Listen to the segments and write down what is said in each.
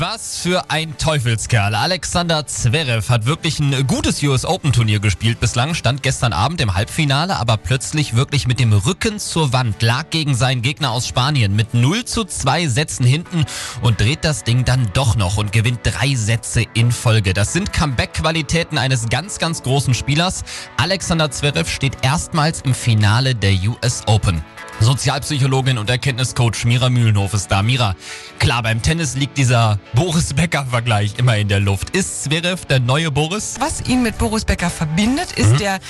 Was für ein Teufelskerl. Alexander Zverev hat wirklich ein gutes US Open Turnier gespielt bislang, stand gestern Abend im Halbfinale, aber plötzlich wirklich mit dem Rücken zur Wand, lag gegen seinen Gegner aus Spanien mit 0 zu 2 Sätzen hinten und dreht das Ding dann doch noch und gewinnt drei Sätze in Folge. Das sind Comeback-Qualitäten eines ganz, ganz großen Spielers. Alexander Zverev steht erstmals im Finale der US Open. Sozialpsychologin und Erkenntniscoach Mira Mühlenhof ist da. Mira, klar, beim Tennis liegt dieser Boris Becker-Vergleich immer in der Luft. Ist Zverev der neue Boris? Was ihn mit Boris Becker verbindet, ist mhm. der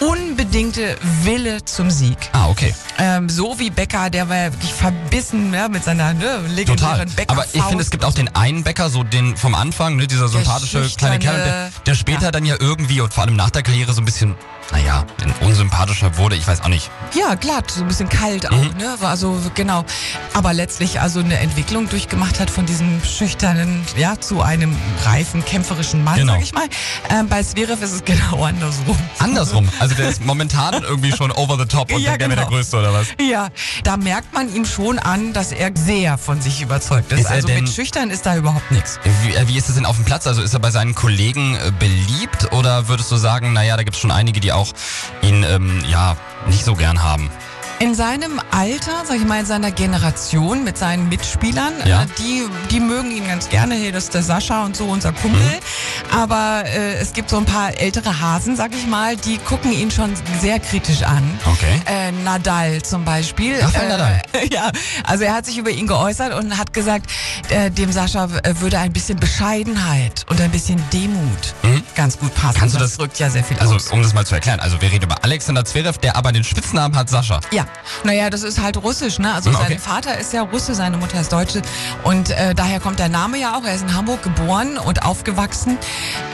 unbedingte Wille zum Sieg. Ah, okay. Ähm, so wie Becker, der war ja wirklich verbissen ja, mit seiner ne, legendären Becker. Aber ich finde, es gibt auch den einen Becker, so den vom Anfang, ne, dieser sympathische kleine Kerl, der, der später ja. dann ja irgendwie und vor allem nach der Karriere so ein bisschen naja, unsympathischer wurde, ich weiß auch nicht. Ja, glatt, so ein bisschen kalt auch, mhm. ne? Also genau. Aber letztlich also eine Entwicklung durchgemacht hat von diesem schüchternen, ja, zu einem reifen, kämpferischen Mann, genau. sag ich mal. Ähm, bei Zverev ist es genau andersrum. Andersrum? Also der ist momentan irgendwie schon over the top und ja, der genau. der Größte oder was? Ja, da merkt man ihm schon an, dass er sehr von sich überzeugt ist. ist also mit Schüchtern ist da überhaupt nichts. Wie, äh, wie ist es denn auf dem Platz? Also ist er bei seinen Kollegen äh, beliebt oder würdest du sagen, naja, da gibt es schon einige, die auch auch ihn ähm, ja nicht so gern haben. In seinem Alter, sag ich mal, in seiner Generation mit seinen Mitspielern, ja. äh, die, die mögen ihn ganz gerne. Hier, das ist der Sascha und so, unser Kumpel. Mhm. Aber äh, es gibt so ein paar ältere Hasen, sag ich mal, die gucken ihn schon sehr kritisch an. Okay. Äh, Nadal zum Beispiel. Rafael Nadal. ja, also er hat sich über ihn geäußert und hat gesagt, äh, dem Sascha äh, würde ein bisschen Bescheidenheit und ein bisschen Demut mhm. ganz gut passen. Kannst du das, das drückt ja sehr viel also, aus. um das mal zu erklären, also wir reden über Alexander Zverev, der aber den Spitznamen hat Sascha. Ja. Naja, das ist halt russisch, ne? Also okay. sein Vater ist ja Russe, seine Mutter ist Deutsche und äh, daher kommt der Name ja auch. Er ist in Hamburg geboren und aufgewachsen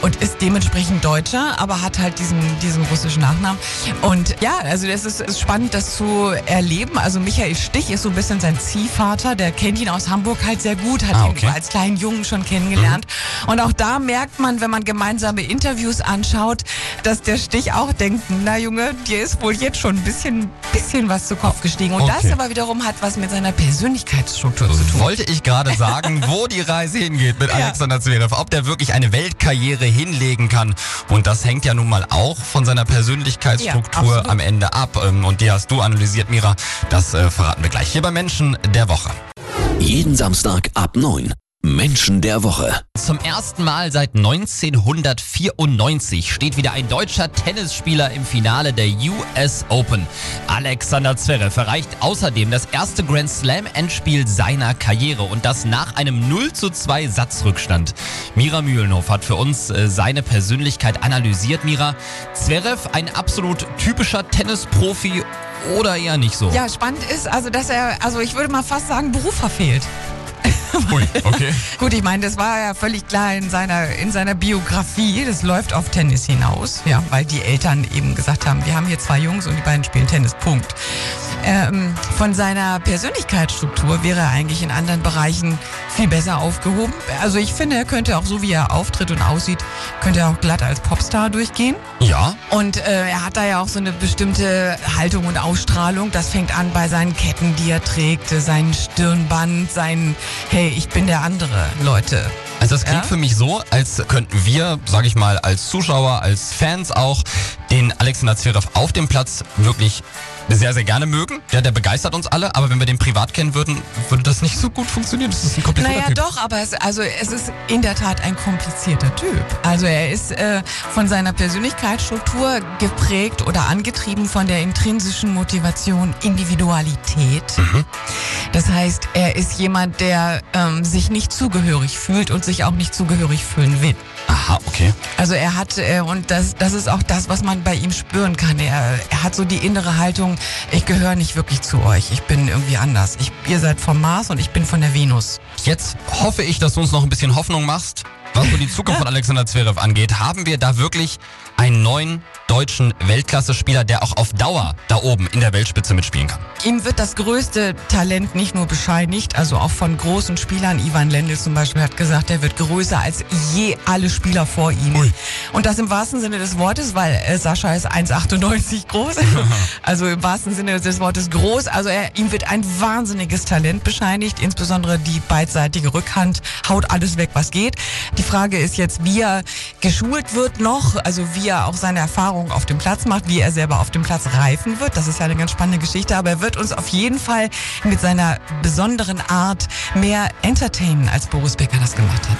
und ist dementsprechend Deutscher, aber hat halt diesen, diesen russischen Nachnamen. Und ja, also das ist, ist spannend, das zu erleben. Also Michael Stich ist so ein bisschen sein Ziehvater, der kennt ihn aus Hamburg halt sehr gut, hat ah, okay. ihn als kleinen Jungen schon kennengelernt. Mhm. Und auch da merkt man, wenn man gemeinsame Interviews anschaut, dass der Stich auch denkt, na Junge, dir ist wohl jetzt schon ein bisschen, bisschen was zu Kopf gestiegen. Und okay. das aber wiederum hat was mit seiner Persönlichkeitsstruktur zu tun. Wollte ich gerade sagen, wo die Reise hingeht mit ja. Alexander Zverev, ob der wirklich eine Weltkarriere hinlegen kann. Und das hängt ja nun mal auch von seiner Persönlichkeitsstruktur ja, am Ende ab. Ähm, und die hast du analysiert, Mira. Das äh, verraten wir gleich hier bei Menschen der Woche. Jeden Samstag ab 9. Menschen der Woche. Zum ersten Mal seit 1994 steht wieder ein deutscher Tennisspieler im Finale der US Open. Alexander Zverev erreicht außerdem das erste Grand Slam Endspiel seiner Karriere und das nach einem 0 zu 2 Satzrückstand. Mira Mühlenhoff hat für uns äh, seine Persönlichkeit analysiert. Mira, Zverev ein absolut typischer Tennisprofi oder eher nicht so? Ja, spannend ist also, dass er, also ich würde mal fast sagen, Beruf verfehlt. Ui, okay. Gut, ich meine, das war ja völlig klar in seiner, in seiner Biografie. Das läuft auf Tennis hinaus, ja, weil die Eltern eben gesagt haben, wir haben hier zwei Jungs und die beiden spielen Tennis, Punkt. Ähm, von seiner Persönlichkeitsstruktur wäre er eigentlich in anderen Bereichen viel besser aufgehoben. Also ich finde, er könnte auch so, wie er auftritt und aussieht, könnte er auch glatt als Popstar durchgehen. Ja. Und äh, er hat da ja auch so eine bestimmte Haltung und Ausstrahlung. Das fängt an bei seinen Ketten, die er trägt, seinen Stirnband, seinen Hey, ich bin der andere, Leute. Also das klingt ja? für mich so, als könnten wir, sag ich mal, als Zuschauer, als Fans auch, den Alexander Zverev auf dem Platz wirklich sehr, sehr gerne mögen. Ja, der begeistert uns alle, aber wenn wir den privat kennen würden, würde das nicht so gut funktionieren. Das ist ein komplizierter naja, Typ. doch, aber es, also es ist in der Tat ein komplizierter Typ. Also er ist äh, von seiner Persönlichkeitsstruktur geprägt oder angetrieben von der intrinsischen Motivation Individualität. Mhm. Das heißt, er ist jemand, der ähm, sich nicht zugehörig fühlt und sich auch nicht zugehörig fühlen will. Aha, okay. Also er hat, äh, und das, das ist auch das, was man bei ihm spüren kann. Er, er hat so die innere Haltung, ich gehöre nicht wirklich zu euch. Ich bin irgendwie anders. Ich, ihr seid vom Mars und ich bin von der Venus. Jetzt hoffe ich, dass du uns noch ein bisschen Hoffnung machst was so die Zukunft von Alexander Zverev angeht, haben wir da wirklich einen neuen deutschen Weltklasse-Spieler, der auch auf Dauer da oben in der Weltspitze mitspielen kann. Ihm wird das größte Talent nicht nur bescheinigt, also auch von großen Spielern. Ivan Lendl zum Beispiel hat gesagt, er wird größer als je alle Spieler vor ihm. Ui. Und das im wahrsten Sinne des Wortes, weil äh, Sascha ist 1,98 groß. also im wahrsten Sinne des Wortes groß. Also er, ihm wird ein wahnsinniges Talent bescheinigt, insbesondere die beidseitige Rückhand haut alles weg, was geht. Die Frage ist jetzt, wie er geschult wird noch, also wie er auch seine Erfahrungen auf dem Platz macht, wie er selber auf dem Platz reifen wird. Das ist ja eine ganz spannende Geschichte, aber er wird uns auf jeden Fall mit seiner besonderen Art mehr entertainen, als Boris Becker das gemacht hat.